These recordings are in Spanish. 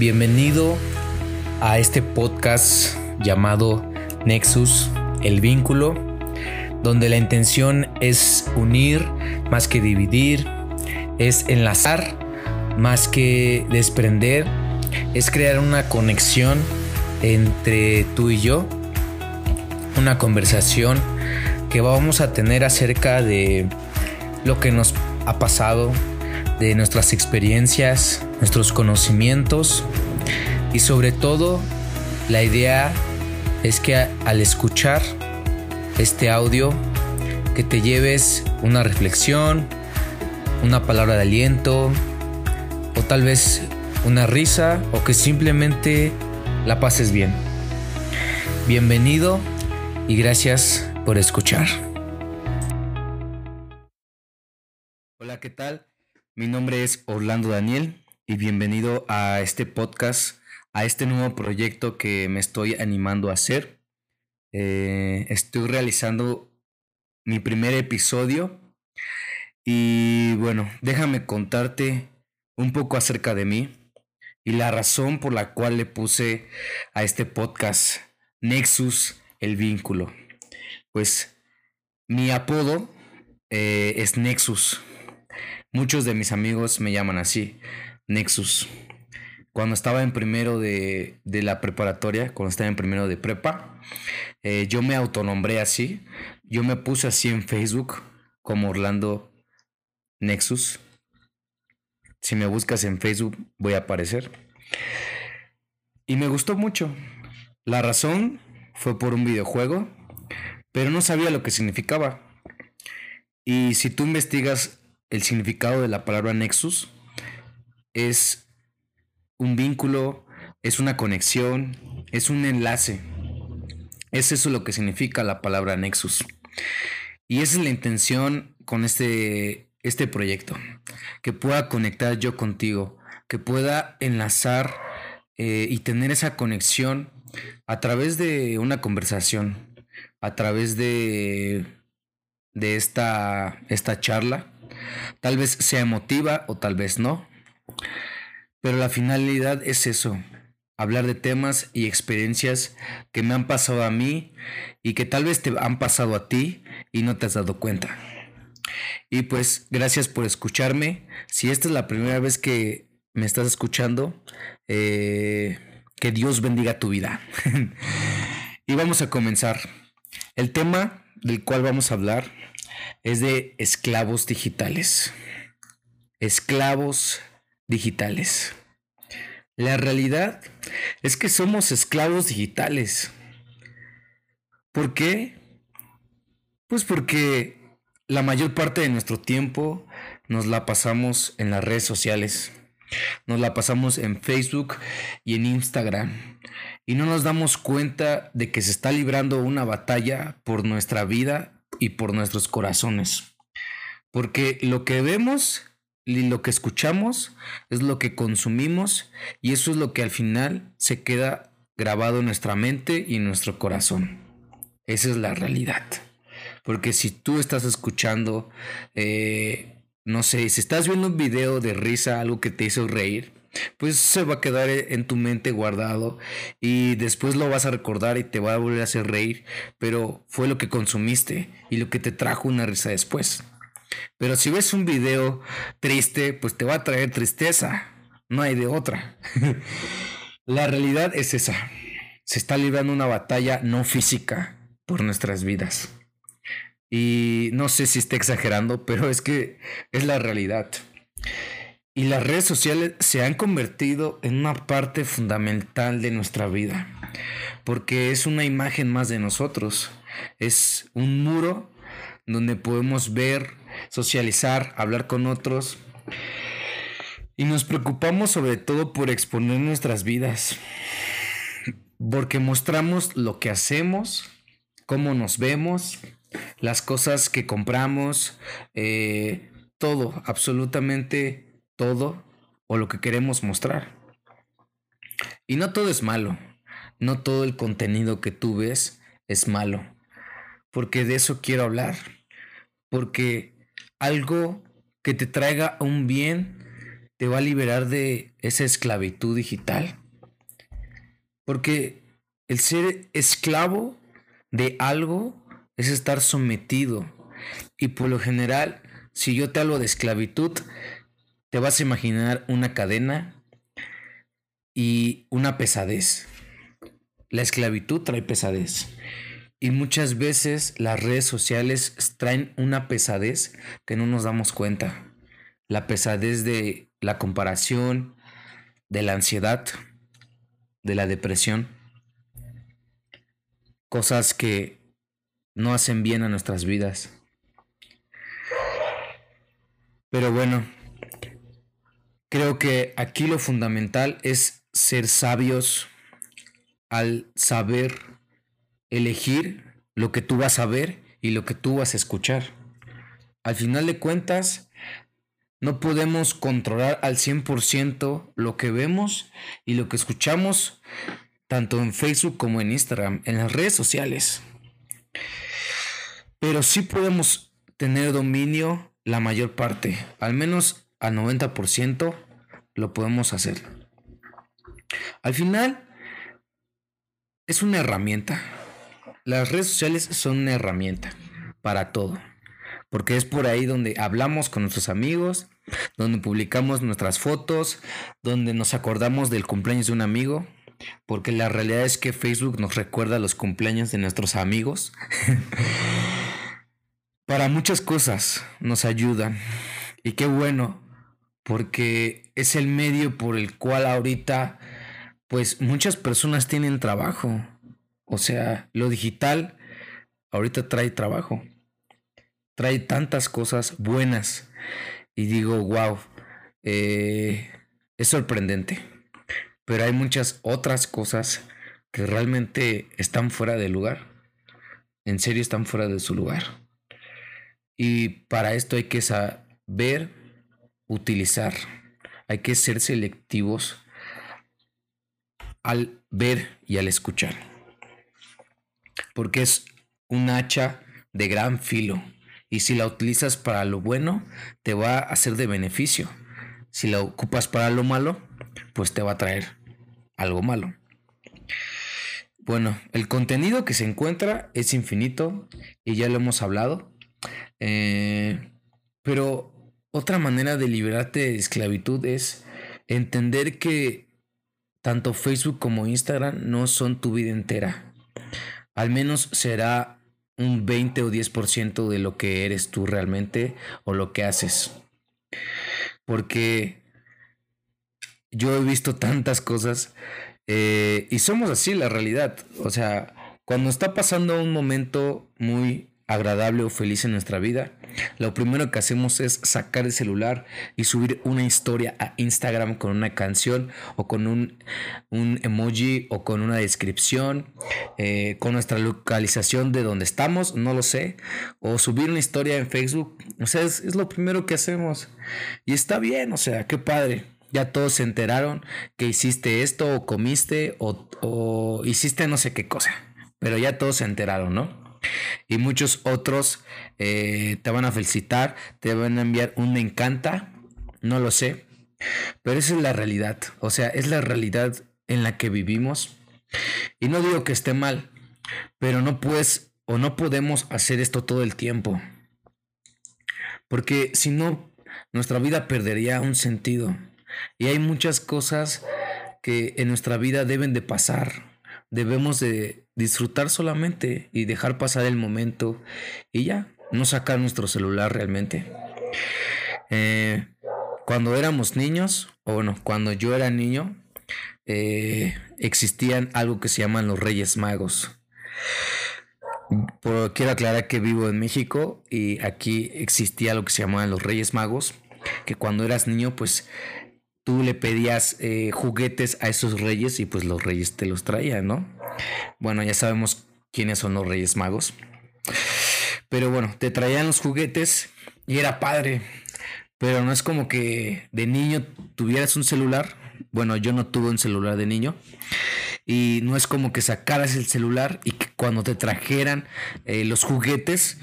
Bienvenido a este podcast llamado Nexus, el vínculo, donde la intención es unir más que dividir, es enlazar más que desprender, es crear una conexión entre tú y yo, una conversación que vamos a tener acerca de lo que nos ha pasado, de nuestras experiencias, nuestros conocimientos y sobre todo la idea es que al escuchar este audio que te lleves una reflexión, una palabra de aliento o tal vez una risa o que simplemente la pases bien. Bienvenido y gracias por escuchar. Hola, ¿qué tal? Mi nombre es Orlando Daniel y bienvenido a este podcast, a este nuevo proyecto que me estoy animando a hacer. Eh, estoy realizando mi primer episodio y bueno, déjame contarte un poco acerca de mí y la razón por la cual le puse a este podcast Nexus el vínculo. Pues mi apodo eh, es Nexus. Muchos de mis amigos me llaman así, Nexus. Cuando estaba en primero de, la preparatoria, cuando estaba en primero de prepa, eh, yo me autonombré así. Yo me puse así en Facebook como Orlando Nexus. Si me buscas en Facebook voy a aparecer. Y me gustó mucho. La razón fue por un videojuego, pero no sabía lo que significaba. Y si tú investigas el significado de la palabra nexus es un vínculo, es una conexión, es un enlace. Es eso lo que significa la palabra nexus. Y esa es la intención con este, este proyecto, que pueda conectar yo contigo, que pueda enlazar eh, y tener esa conexión a través de una conversación, a través de, de esta, esta charla Tal vez sea emotiva o tal vez no. Pero la finalidad es eso, hablar de temas y experiencias que me han pasado a mí y que tal vez te han pasado a ti y no te has dado cuenta. Y pues gracias por escucharme. Si esta es la primera vez que me estás escuchando, eh, que Dios bendiga tu vida. y vamos a comenzar. El tema del cual vamos a hablar es de esclavos digitales. Esclavos digitales. La realidad es que somos esclavos digitales. ¿Por qué? Pues porque la mayor parte de nuestro tiempo nos la pasamos en las redes sociales. Nos la pasamos en Facebook y en Instagram. Y no nos damos cuenta de que se está librando una batalla por nuestra vida y por nuestros corazones. Porque lo que vemos lo que escuchamos es lo que consumimos y eso es lo que al final se queda grabado en nuestra mente y en nuestro corazón. Esa es la realidad. Porque si tú estás escuchando, eh, no sé, si estás viendo un video de risa, algo que te hizo reír, pues se va a quedar en tu mente guardado y después lo vas a recordar y te va a volver a hacer reír, pero fue lo que consumiste y lo que te trajo una risa después. Pero si ves un video triste, pues te va a traer tristeza, no hay de otra. La realidad es esa, se está librando una batalla no física por nuestras vidas. Y no sé si está exagerando, pero es que es la realidad. Y las redes sociales se han convertido en una parte fundamental de nuestra vida, porque es una imagen más de nosotros, es un muro donde podemos ver, socializar, hablar con otros. Y nos preocupamos sobre todo por exponer nuestras vidas, porque mostramos lo que hacemos, cómo nos vemos, las cosas que compramos, eh, todo, absolutamente todo o lo que queremos mostrar. Y no todo es malo, no todo el contenido que tú ves es malo, porque de eso quiero hablar, porque algo que te traiga un bien te va a liberar de esa esclavitud digital. Porque el ser esclavo de algo es estar sometido. Y por lo general, si yo te hablo de esclavitud, te vas a imaginar una cadena y una pesadez. La esclavitud trae pesadez. Y muchas veces las redes sociales traen una pesadez que no nos damos cuenta. La pesadez de la comparación, de la ansiedad, de la depresión. Cosas que no hacen bien a nuestras vidas. Pero bueno, creo que aquí lo fundamental es ser sabios al saber elegir lo que tú vas a ver y lo que tú vas a escuchar. Al final de cuentas, no podemos controlar al 100% lo que vemos y lo que escuchamos, tanto en Facebook como en Instagram, en las redes sociales. Pero sí podemos tener dominio la mayor parte, al menos al 90% lo podemos hacer. Al final, es una herramienta. Las redes sociales son una herramienta para todo. Porque es por ahí donde hablamos con nuestros amigos, donde publicamos nuestras fotos, donde nos acordamos del cumpleaños de un amigo. Porque la realidad es que Facebook nos recuerda los cumpleaños de nuestros amigos. para muchas cosas nos ayudan. Y qué bueno, porque es el medio por el cual ahorita pues muchas personas tienen trabajo. O sea, lo digital ahorita trae trabajo. Trae tantas cosas buenas. Y digo, wow, eh, es sorprendente. Pero hay muchas otras cosas que realmente están fuera de lugar. En serio están fuera de su lugar. Y para esto hay que saber utilizar. Hay que ser selectivos al ver y al escuchar. Porque es un hacha de gran filo. Y si la utilizas para lo bueno, te va a hacer de beneficio. Si la ocupas para lo malo, pues te va a traer algo malo. Bueno, el contenido que se encuentra es infinito y ya lo hemos hablado. Eh, pero otra manera de liberarte de esclavitud es entender que tanto Facebook como Instagram no son tu vida entera. Al menos será un 20 o 10% de lo que eres tú realmente o lo que haces. Porque yo he visto tantas cosas eh, y somos así la realidad. O sea, cuando está pasando un momento muy agradable o feliz en nuestra vida, lo primero que hacemos es sacar el celular y subir una historia a Instagram con una canción o con un, emoji o con una descripción, eh, con nuestra localización de donde estamos, no lo sé, o subir una historia en Facebook. O sea, es, lo primero que hacemos. Y está bien, o sea, qué padre. Ya todos se enteraron que hiciste esto o comiste o, o hiciste no sé qué cosa. Pero ya todos se enteraron, ¿no? Y muchos otros eh, te van a felicitar, te van a enviar un me encanta, no lo sé. Pero esa es la realidad, o sea, es la realidad en la que vivimos. Y no digo que esté mal, pero no puedes o no podemos hacer esto todo el tiempo. Porque si no, nuestra vida perdería un sentido. Y hay muchas cosas que en nuestra vida deben de pasar debemos de disfrutar solamente y dejar pasar el momento y ya, no sacar nuestro celular realmente. Eh, cuando éramos niños, o bueno, cuando yo era niño, eh, existían algo que se llaman los Reyes Magos. quiero aclarar que vivo en México y aquí existía lo que se llamaban los Reyes Magos, que cuando eras niño, pues tú le pedías eh, juguetes a esos reyes y pues los reyes te los traían, ¿no? Bueno, ya sabemos quiénes son los reyes magos. Pero bueno, te traían los juguetes y era padre. Pero no es como que de niño tuvieras un celular. Bueno, yo no tuve un celular de niño. Y no es como que sacaras el celular y que cuando te trajeran eh, los juguetes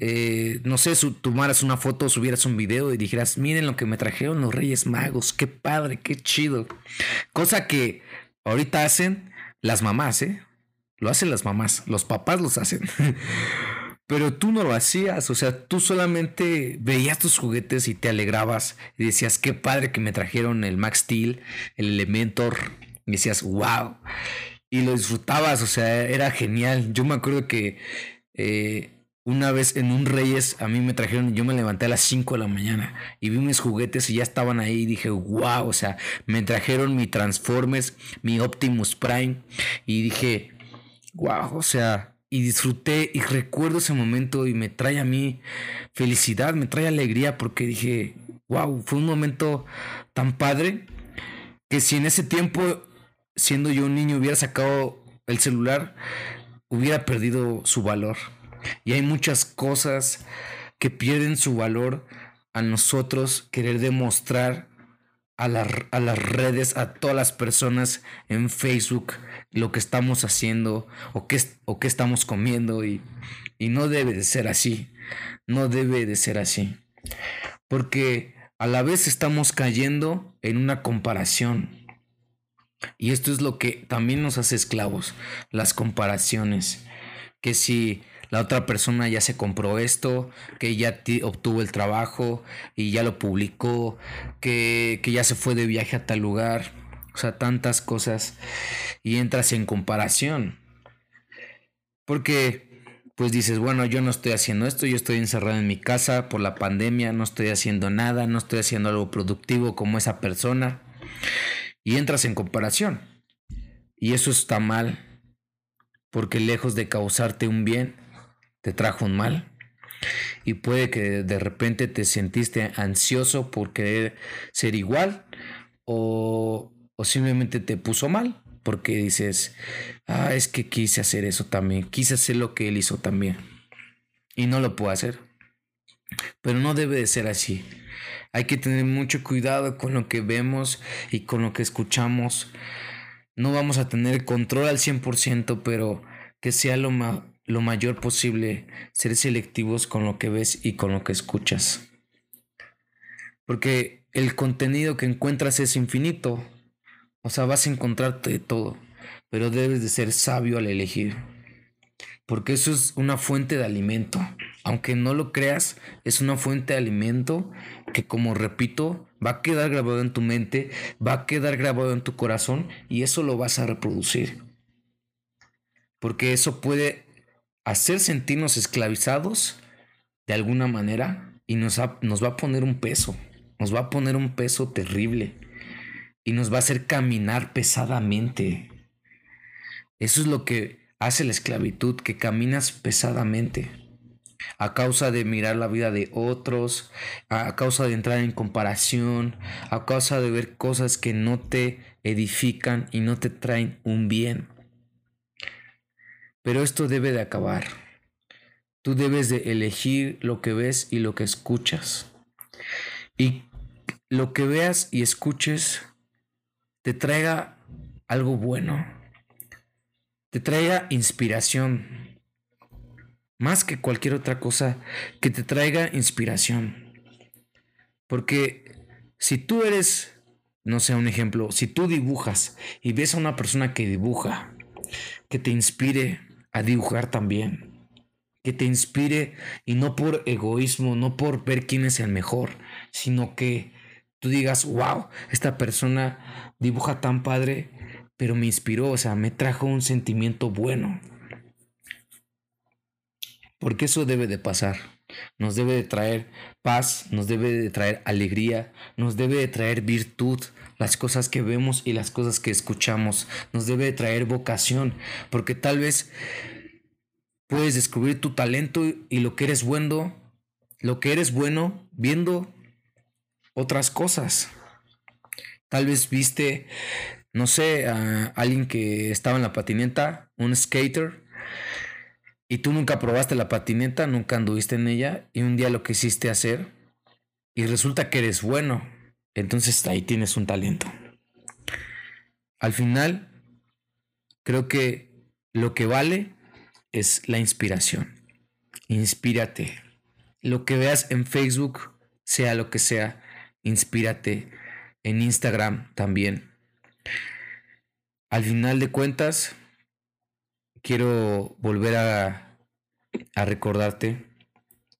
eh, no sé, tomaras una foto, subieras un video y dijeras, miren lo que me trajeron los Reyes Magos, qué padre, qué chido. Cosa que ahorita hacen las mamás, ¿eh? Lo hacen las mamás, los papás los hacen. Pero tú no lo hacías, o sea, tú solamente veías tus juguetes y te alegrabas y decías, qué padre que me trajeron el Max Steel, el Elementor. Y decías, wow. Y lo disfrutabas, o sea, era genial. Yo me acuerdo que eh, una vez en un Reyes a mí me trajeron, yo me levanté a las 5 de la mañana y vi mis juguetes y ya estaban ahí y dije, wow, o sea, me trajeron mi Transformers, mi Optimus Prime y dije, wow, o sea, y disfruté y recuerdo ese momento y me trae a mí felicidad, me trae alegría porque dije, wow, fue un momento tan padre que si en ese tiempo, siendo yo un niño, hubiera sacado el celular, hubiera perdido su valor. Y hay muchas cosas que pierden su valor a nosotros querer demostrar a, a, las redes, a todas las personas en Facebook lo que estamos haciendo o qué, o qué estamos comiendo y, y no debe de ser así, no debe de ser así. Porque a la vez estamos cayendo en una comparación. Y esto es lo que también nos hace esclavos, las comparaciones. Que si la otra persona ya se compró esto, que ya obtuvo el trabajo y ya lo publicó, que, que ya se fue de viaje a tal lugar, o sea, tantas cosas y entras en comparación. Porque pues dices, bueno, yo no estoy haciendo esto, yo estoy encerrado en mi casa por la pandemia, no estoy haciendo nada, no estoy haciendo algo productivo como esa persona. Y entras en comparación. Y eso está mal, porque lejos de causarte un bien, te trajo un mal. Y puede que de repente te sentiste ansioso por querer ser igual o, o simplemente te puso mal porque dices, ah, es que quise hacer eso también, quise hacer lo que él hizo también y no lo puedo hacer. Pero no debe de ser así. Hay que tener mucho cuidado con lo que vemos y con lo que escuchamos. No vamos a tener control al 100%, pero que sea lo, lo mayor posible ser selectivos con lo que ves y con lo que escuchas. Porque el contenido que encuentras es infinito. O sea, vas a encontrarte de todo. Pero debes de ser sabio al elegir. Porque eso es una fuente de alimento. Aunque no lo creas, es una fuente de alimento que, como repito, va a quedar grabado en tu mente, va a quedar grabado en tu corazón y eso lo vas a reproducir. Porque eso puede hacer sentirnos esclavizados de alguna manera y nos, nos va a poner un peso, nos va a poner un peso terrible y nos va a hacer caminar pesadamente. Eso es lo que hace la esclavitud, que caminas pesadamente a causa de mirar la vida de otros, a causa de entrar en comparación, a causa de ver cosas que no te edifican y no te traen un bien. Pero esto debe de acabar. Tú debes de elegir lo que ves y lo que escuchas. Y lo que veas y escuches te traiga algo bueno. Te traiga inspiración. Más que cualquier otra cosa, que te traiga inspiración. Porque si tú eres, no sé, un ejemplo, si tú dibujas y ves a una persona que dibuja, que te inspire, a dibujar también. Que te inspire y no por egoísmo, no por ver quién es el mejor, sino que tú digas, wow, esta persona dibuja tan padre, pero me inspiró, o sea, me trajo un sentimiento bueno. Porque eso debe de pasar. Nos debe de traer paz, nos debe de traer alegría, nos debe de traer virtud, las cosas que vemos y las cosas que escuchamos. Nos debe traer vocación, porque tal vez puedes descubrir tu talento y lo que eres bueno, lo que eres bueno viendo otras cosas. Tal vez viste, no sé, a alguien que estaba en la patineta, un skater, y tú nunca probaste la patineta, nunca anduviste en ella, y un día lo quisiste hacer, y resulta que eres bueno entonces ahí tienes un talento. Al final, creo que lo que vale es la inspiración. Inspírate. lo que veas en Facebook, sea lo que sea, inspírate. En Instagram también. Al final de cuentas, quiero volver a, recordarte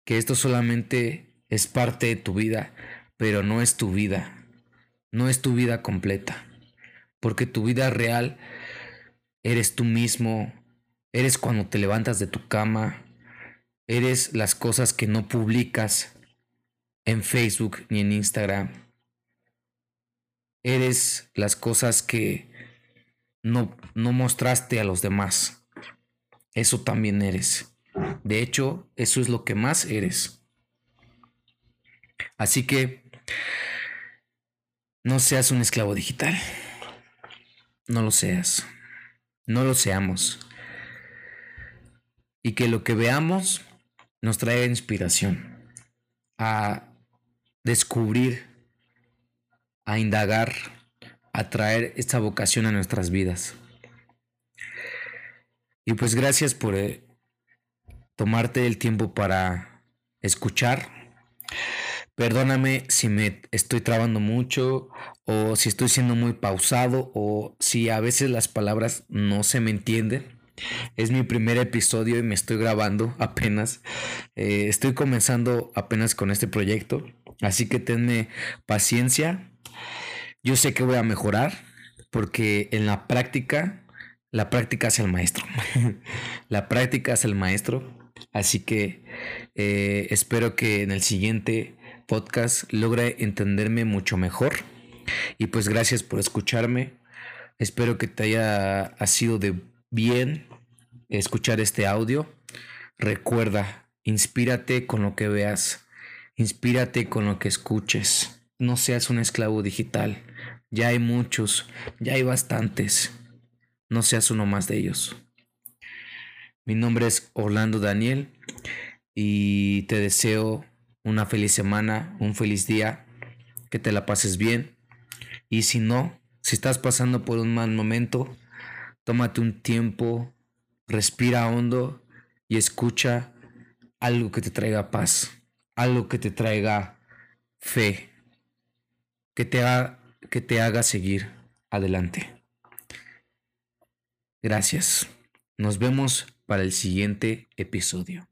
que esto solamente es parte de tu vida, pero no es tu vida. No es tu vida completa. Porque tu vida real eres tú mismo, eres cuando te levantas de tu cama, eres las cosas que no publicas en Facebook ni en Instagram. Eres las cosas que no, no mostraste a los demás. Eso también eres. De hecho, eso es lo que más eres. Así que no seas un esclavo digital. No lo seas. No lo seamos. Y que lo que veamos nos traiga inspiración a descubrir, a indagar, a traer esta vocación a nuestras vidas. Y pues gracias por eh, tomarte el tiempo para escuchar. Perdóname si me estoy trabando mucho o si estoy siendo muy pausado o si a veces las palabras no se me entienden. Es mi primer episodio y me estoy grabando apenas. Eh, estoy comenzando apenas con este proyecto. Así que tenme paciencia. Yo sé que voy a mejorar porque en la práctica, la práctica es el maestro. la práctica es el maestro. Así que eh, espero que en el siguiente podcast logre entenderme mucho mejor. Y pues gracias por escucharme. Espero que te haya sido de bien escuchar este audio. Recuerda, inspírate con lo que veas. Inspírate con lo que escuches. No seas un esclavo digital. Ya hay muchos, ya hay bastantes. No seas uno más de ellos. Mi nombre es Orlando Daniel y te deseo una feliz semana, un feliz día, que te la pases bien. Y si no, si estás pasando por un mal momento, tómate un tiempo, respira hondo y escucha algo que te traiga paz algo que te traiga fe, que te, que te haga seguir adelante. Gracias. Nos vemos para el siguiente episodio.